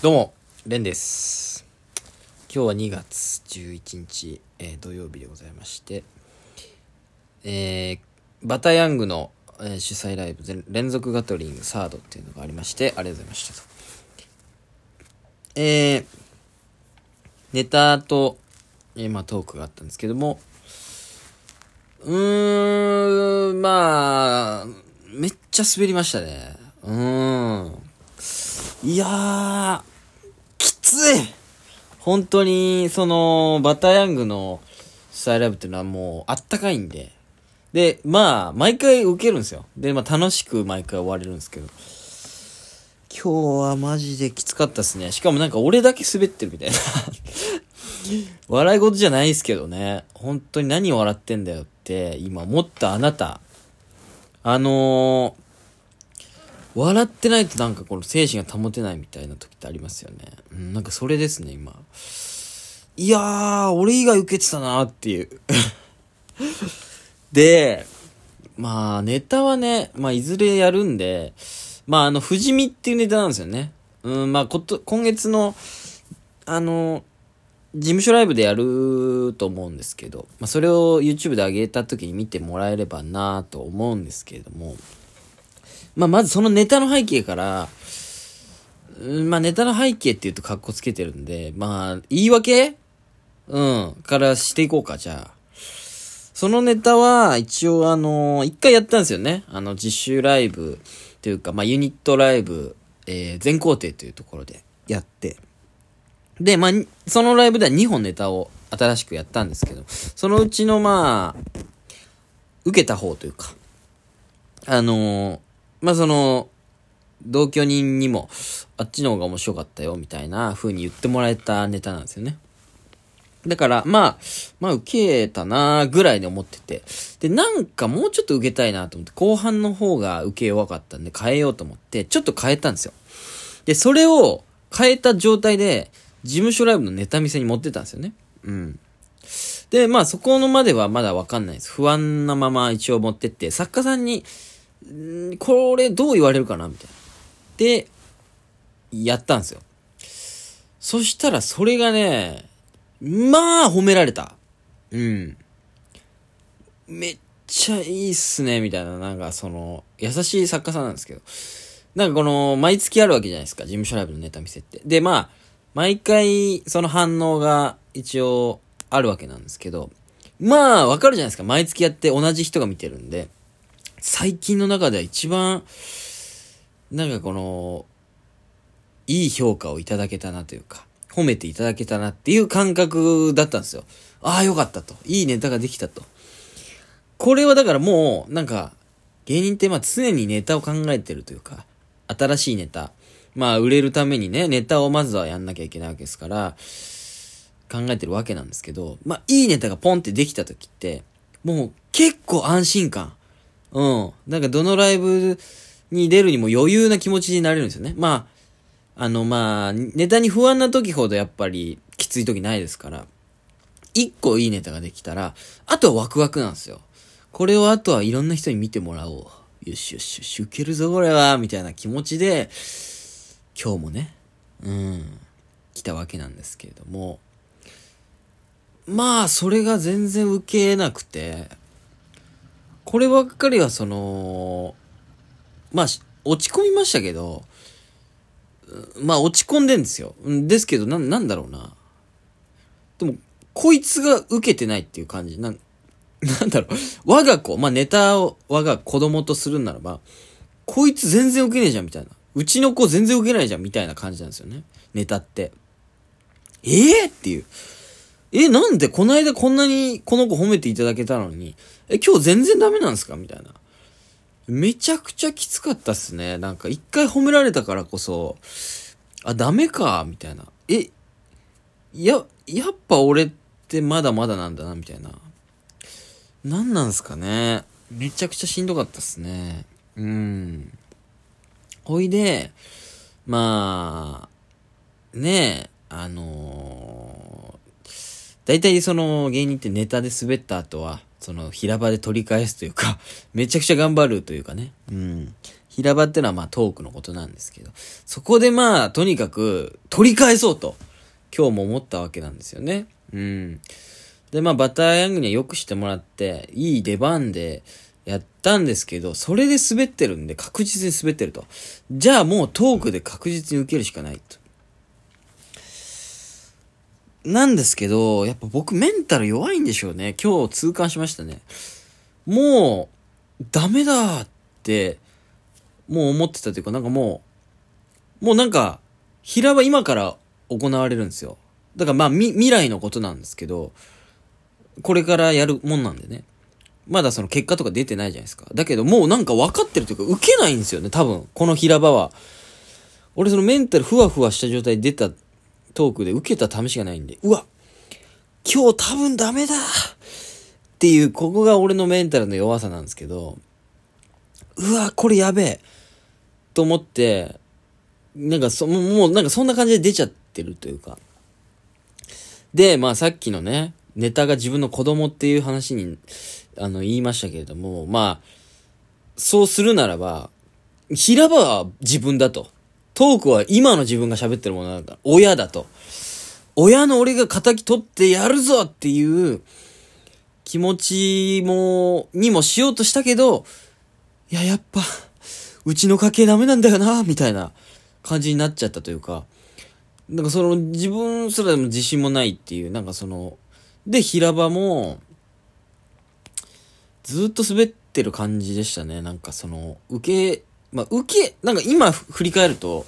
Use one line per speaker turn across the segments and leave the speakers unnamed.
どうも、レンです。今日は2月11日、えー土曜日でございまして、えーバタヤングの、えー主催ライブ、連続ガトリングサードっていうのがありまして、ありがとうございましたと。えーネタと、えーまあトークがあったんですけども、うーん、まあ、めっちゃ滑りましたね。いやー、きつい本当に、その、バターヤングの主催ライブっていうのはもう、あったかいんで。で、まあ、毎回受けるんですよ。で、まあ、楽しく毎回終われるんですけど。今日はマジできつかったですね。しかもなんか俺だけ滑ってるみたいな。笑い事じゃないですけどね。本当に何を笑ってんだよって、今思ったあなた。あのー、笑ってないとなんかこの精神が保てないみたいな時ってありますよね。うん、なんかそれですね、今。いやー、俺以外受けてたなーっていう。で、まあ、ネタはね、まあ、いずれやるんで、まあ、あの、不死身っていうネタなんですよね。うん、まあ、こと、今月の、あの、事務所ライブでやると思うんですけど、まあ、それを YouTube で上げた時に見てもらえればなと思うんですけれども、まあ、まずそのネタの背景から、まあ、ネタの背景って言うと格好つけてるんで、まあ、言い訳？うん、からしていこうか、じゃあ。そのネタは、一応あの一回やったんですよね。あの、実習ライブというか、まあ、ユニットライブ、えー、全工程というところでやって。で、まあ、そのライブでは2本ネタを新しくやったんですけど、そのうちのまあ、受けた方というか、あのーまあ、その、同居人にも、あっちの方が面白かったよ、みたいな風に言ってもらえたネタなんですよね。だから、まあ、まあ、受けたなぐらいで思ってて。で、なんかもうちょっと受けたいなと思って、後半の方が受け弱かったんで変えようと思って、ちょっと変えたんですよ。で、それを変えた状態で、事務所ライブのネタ見せに持ってたんですよね。うん。で、まあそこのまではまだわかんないです。不安なまま一応持ってって、作家さんに、んこれどう言われるかなみたいな。で、やったんですよ。そしたらそれがね、まあ褒められた。うん。めっちゃいいっすね、みたいな、なんかその、優しい作家さんなんですけど。なんかこの、毎月あるわけじゃないですか、事務所ライブのネタ見せって。で、まあ、毎回、その反応が一応あるわけなんですけど、まあ、わかるじゃないですか。毎月やって同じ人が見てるんで、最近の中では一番、なんかこの、いい評価をいただけたなというか、褒めていただけたなっていう感覚だったんですよ。ああ、よかったと。いいネタができたと。これはだからもう、なんか、芸人ってまあ常にネタを考えてるというか、新しいネタ。まあ売れるためにね、ネタをまずはやんなきゃいけないわけですから、考えてるわけなんですけど、まあいいネタがポンってできた時って、もう結構安心感。うん。なんかどのライブに出るにも余裕な気持ちになれるんですよね。まあ、あのまあ、ネタに不安な時ほどやっぱりきつい時ないですから、一個いいネタができたら、あとはワクワクなんですよ。これをあとはいろんな人に見てもらおう。よしよしよし、受けるぞこれは、みたいな気持ちで、今日もね、うん、来たわけなんですけれども、まあ、それが全然受けなくて、こればっかりはその、まあ、落ち込みましたけど、まあ、落ち込んでんですよ。んですけど、な、なんだろうな。でも、こいつが受けてないっていう感じ。なん、なんだろう。我が子、まあ、ネタを我が子供とするならば、こいつ全然受けねえじゃん、みたいな。うちの子全然受けないじゃん、みたいな感じなんですよね。ネタって。ええっていう。え、なんでこの間こんなにこの子褒めていただけたのに、え、今日全然ダメなんですか？みたいな。めちゃくちゃきつかったっすね。なんか一回褒められたからこそ、あ、ダメか、みたいな。え、や、やっぱ俺ってまだまだなんだな、みたいな。なんなんすかね。めちゃくちゃしんどかったっすね。うん。ほいで、まあ、ねえ、あのー大体その芸人ってネタで滑った後は、その平場で取り返すというか、めちゃくちゃ頑張るというかね。うん。平場ってのはまあトークのことなんですけど、そこでまあ、とにかく取り返そうと、今日も思ったわけなんですよね。うん。で、まあ、バターヤングにはよくしてもらって、いい出番でやったんですけど、それで滑ってるんで、確実に滑ってると。じゃあもうトークで確実に受けるしかないと。なんですけど、やっぱ僕メンタル弱いんでしょうね。今日痛感しましたね。もう、ダメだって、もう思ってたというか、なんかもう、もうなんか、平場今から行われるんですよ。だからまあ、み、未来のことなんですけど、これからやるもんなんでね。まだその結果とか出てないじゃないですか。だけどもうなんか分かってるというか、受けないんですよね、多分。この平場は。俺そのメンタルふわふわした状態で出たトークで受けた試しがないんで、うわ今日多分ダメだっていう、ここが俺のメンタルの弱さなんですけど、うわこれやべえと思って、なんかそ、もうなんかそんな感じで出ちゃってるというか。で、まあさっきのね、ネタが自分の子供っていう話に、あの、言いましたけれども、まあ、そうするならば、平場は自分だと。トークは今の自分が喋ってるものなんだ。親だと。親の俺が仇取ってやるぞっていう気持ちも、にもしようとしたけど、いや、やっぱ、うちの家系ダメなんだよな、みたいな感じになっちゃったというか、なんかその自分すらでも自信もないっていう、なんかその、で、平場も、ずっと滑ってる感じでしたね。なんかその、受け、まあ、受け、なんか今振り返ると、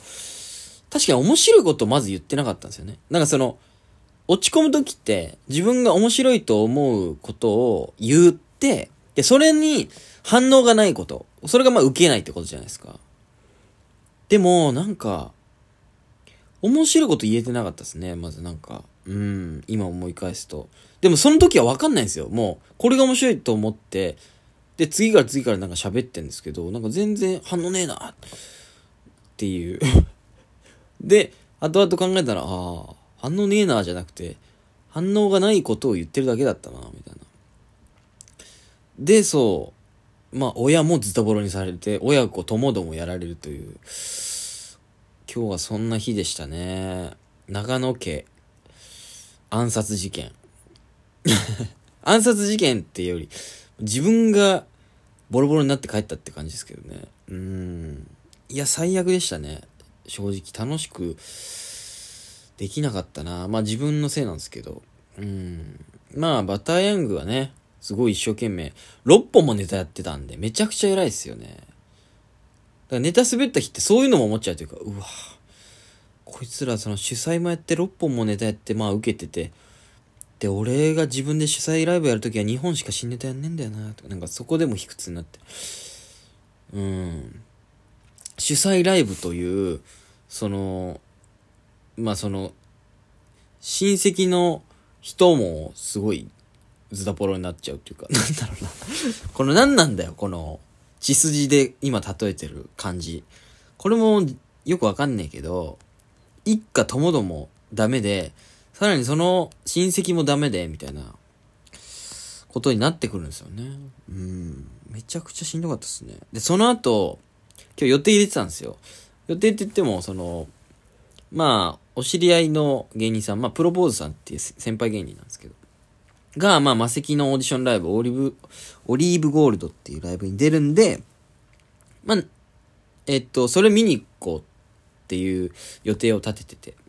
確かに面白いことをまず言ってなかったんですよね。なんかその、落ち込む時って自分が面白いと思うことを言って、で、それに反応がないこと。それがまあ受けないってことじゃないですか。でも、なんか、面白いこと言えてなかったですね。まずなんか。うん、今思い返すと。でもその時はわかんないんですよ。もう、これが面白いと思って、で、次から次からなんか喋ってんですけど、なんか全然反応ねえなっていう で、後々考えたら、ああ、反応ねえなじゃなくて、反応がないことを言ってるだけだったな、みたいな。で、そう、まあ、親もズタボロにされて、親子ともどもやられるという、今日はそんな日でしたね。長野家、暗殺事件。暗殺事件っていうより、自分がボロボロになって帰ったって感じですけどね。うん。いや、最悪でしたね。正直、楽しくできなかったな。まあ自分のせいなんですけど。うん。まあ、バターヤングはね、すごい一生懸命、6本もネタやってたんで、めちゃくちゃ偉いっすよね。だからネタ滑った日ってそういうのも思っちゃうというか、うわ、こいつらその主催もやって6本もネタやって、まあ受けてて、で、俺が自分で主催ライブやるときは2本しか新ネタやんねえんだよな、とか、なんかそこでも卑屈になって。うん。主催ライブという、その、まあその、親戚の人もすごいズタポロになっちゃうっていうか、なんだろうな。この何なんだよ、この血筋で今例えてる感じ。これもよくわかんねえけど、一家ともどもダメで、さらにその親戚もダメで、みたいなことになってくるんですよね。うん。めちゃくちゃしんどかったですね。で、その後、今日予定入れてたんですよ。予定って言っても、その、まあ、お知り合いの芸人さん、まあ、プロポーズさんっていう先輩芸人なんですけど、が、まあ、魔石のオーディションライブ、オリーブ、オリーブゴールドっていうライブに出るんで、まあ、えっと、それ見に行こうっていう予定を立ててて。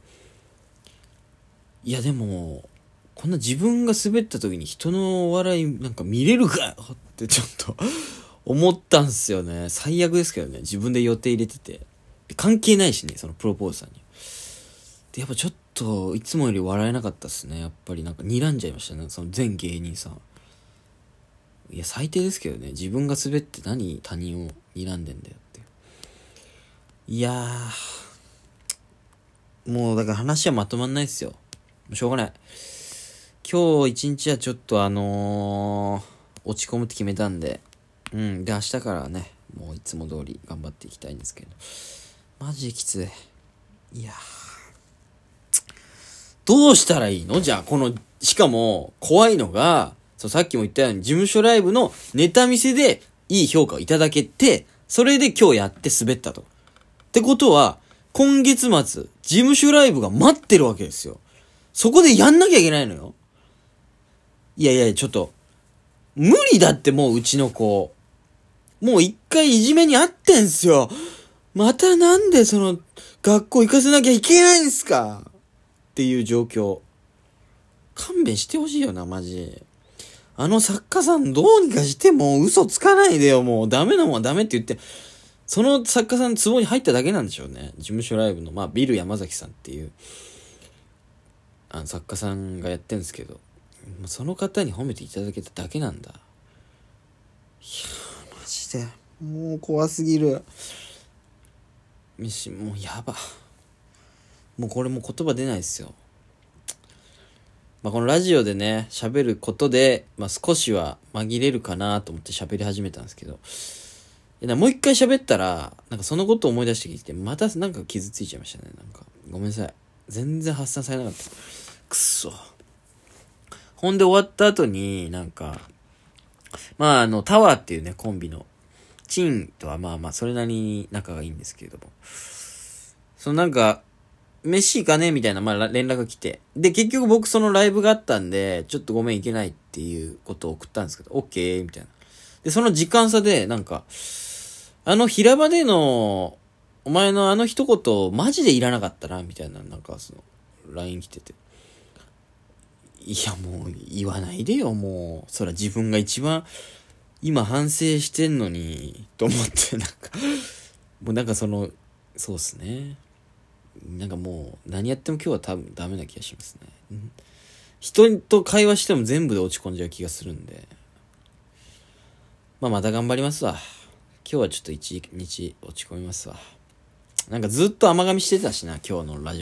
いや、でも、こんな自分が滑った時に人のお笑いなんか見れるかよってちょっと 思ったんすよね。最悪ですけどね。自分で予定入れてて。関係ないしね、そのプロポーズさんに。で、やっぱちょっと、いつもより笑えなかったっすね。やっぱりなんか睨んじゃいましたね。その全芸人さん。いや、最低ですけどね。自分が滑って何他人を睨んでんだよって。いやー、もうだから話はまとまんないっすよ。しょうがない。今日一日はちょっとあのー、落ち込むって決めたんで、うん。で、明日からはね、もういつも通り頑張っていきたいんですけど。マジできつい。いやどうしたらいいの？じゃあ、この、しかも、怖いのが、そう、さっきも言ったように、事務所ライブのネタ見せでいい評価をいただけて、それで今日やって滑ったと。ってことは、今月末、事務所ライブが待ってるわけですよ。そこでやんなきゃいけないのよ。いやいや、ちょっと、無理だってもううちの子。もう一回いじめにあってんすよ。またなんでその、学校行かせなきゃいけないんすか？っていう状況。勘弁してほしいよな、マジ。あの作家さんどうにかしてもう嘘つかないでよ、もうダメなもんはダメって言って。その作家さん壺に入っただけなんでしょうね。事務所ライブの、まあ、ビル山崎さんっていう、あの作家さんがやってんですけど、その方に褒めていただけただけなんだ。いやマジで、もう怖すぎる。飯、もうやば。もうこれも言葉出ないですよ。まあ、このラジオでね、喋ることで、まあ、少しは紛れるかなと思って喋り始めたんですけど、もう一回喋ったら、なんかそのことを思い出してきて、またなんか傷ついちゃいましたね。なんか、ごめんなさい。全然発散されなかった。くそ。ほんで終わった後に、なんか、まああの、タワーっていうね、コンビの、チンとはまあまあ、それなりに仲がいいんですけれども、そのなんか、飯行かねみたいな、まあ、連絡が来て。で、結局僕そのライブがあったんで、ちょっとごめん行けないっていうことを送ったんですけど、オッケーみたいな。で、その時間差で、なんか、あの平場での、お前のあの一言、マジでいらなかったな、みたいな、なんかその、LINE 来てて。いや、もう、言わないでよ、もう。そら自分が一番、今反省してんのに、と思って、なんかもうなんかその、そうっすね。なんかもう、何やっても今日は多分ダメな気がしますね。人と会話しても全部で落ち込んじゃう気がするんで。まあ、また頑張りますわ。今日はちょっと一日落ち込みますわ。なんかずっと甘噛みしてたしな、今日のラジオ